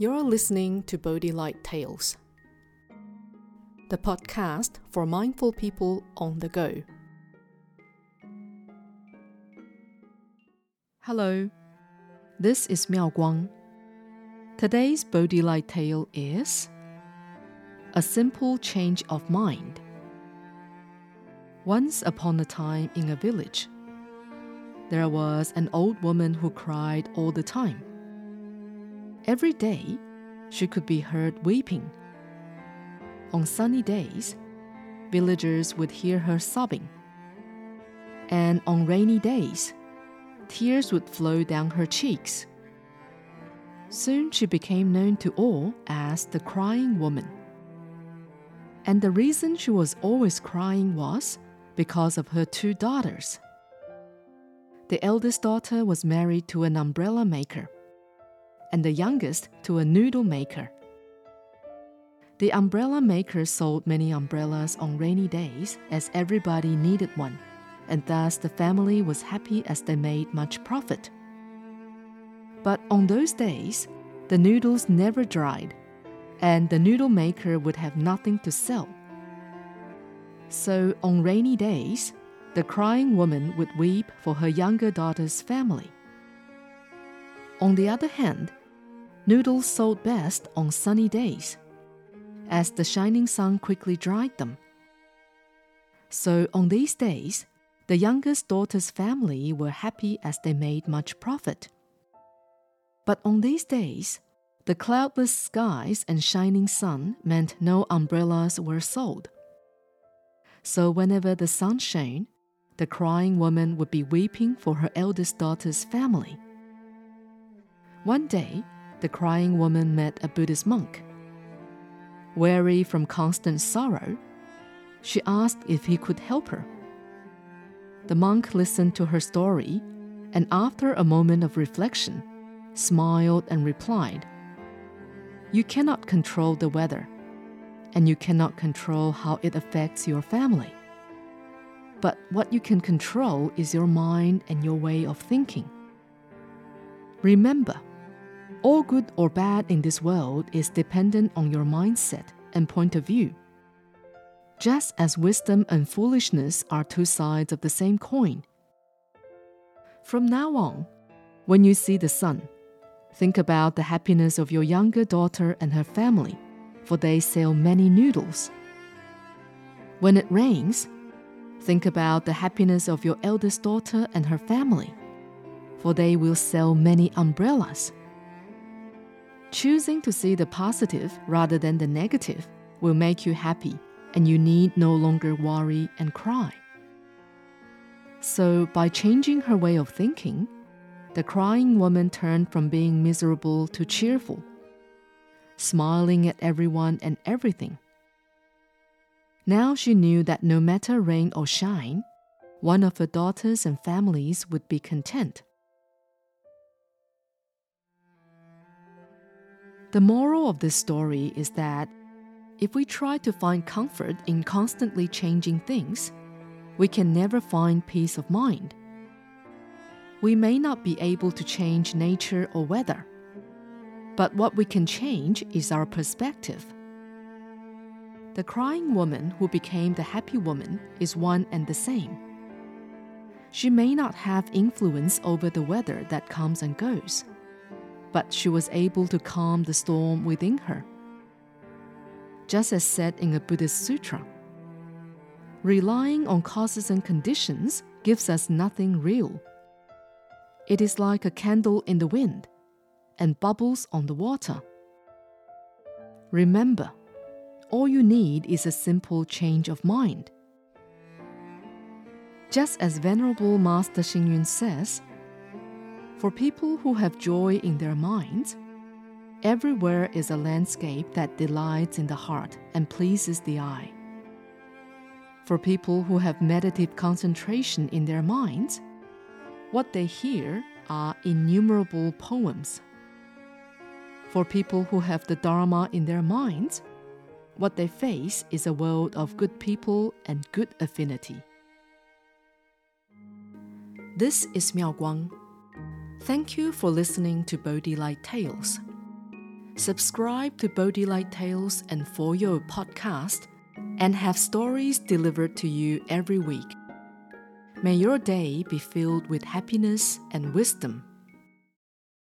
You're listening to Bodhi Light Tales, the podcast for mindful people on the go. Hello, this is Miao Guang. Today's Bodhi Light tale is A Simple Change of Mind. Once upon a time in a village, there was an old woman who cried all the time. Every day, she could be heard weeping. On sunny days, villagers would hear her sobbing. And on rainy days, tears would flow down her cheeks. Soon she became known to all as the crying woman. And the reason she was always crying was because of her two daughters. The eldest daughter was married to an umbrella maker, and the youngest to a noodle maker. The umbrella maker sold many umbrellas on rainy days as everybody needed one, and thus the family was happy as they made much profit. But on those days, the noodles never dried, and the noodle maker would have nothing to sell. So on rainy days, the crying woman would weep for her younger daughter's family. On the other hand, noodles sold best on sunny days, as the shining sun quickly dried them. So on these days, the youngest daughter's family were happy as they made much profit. But on these days, the cloudless skies and shining sun meant no umbrellas were sold. So whenever the sun shone, the crying woman would be weeping for her eldest daughter's family. One day, the crying woman met a Buddhist monk. Weary from constant sorrow, she asked if he could help her. The monk listened to her story and, after a moment of reflection, smiled and replied, You cannot control the weather, and you cannot control how it affects your family. But what you can control is your mind and your way of thinking. Remember, all good or bad in this world is dependent on your mindset and point of view. Just as wisdom and foolishness are two sides of the same coin. From now on, when you see the sun, think about the happiness of your younger daughter and her family, for they sell many noodles. When it rains, Think about the happiness of your eldest daughter and her family, for they will sell many umbrellas. Choosing to see the positive rather than the negative will make you happy, and you need no longer worry and cry. So, by changing her way of thinking, the crying woman turned from being miserable to cheerful, smiling at everyone and everything. Now she knew that no matter rain or shine, one of her daughters and families would be content. The moral of this story is that if we try to find comfort in constantly changing things, we can never find peace of mind. We may not be able to change nature or weather, but what we can change is our perspective. The crying woman who became the happy woman is one and the same. She may not have influence over the weather that comes and goes, but she was able to calm the storm within her. Just as said in a Buddhist sutra, relying on causes and conditions gives us nothing real. It is like a candle in the wind and bubbles on the water. Remember, all you need is a simple change of mind. Just as Venerable Master Xing says, for people who have joy in their minds, everywhere is a landscape that delights in the heart and pleases the eye. For people who have meditative concentration in their minds, what they hear are innumerable poems. For people who have the Dharma in their minds, what they face is a world of good people and good affinity. This is Miao Guang. Thank you for listening to Bodhi Light Tales. Subscribe to Bodhi Light Tales and For Your podcast and have stories delivered to you every week. May your day be filled with happiness and wisdom.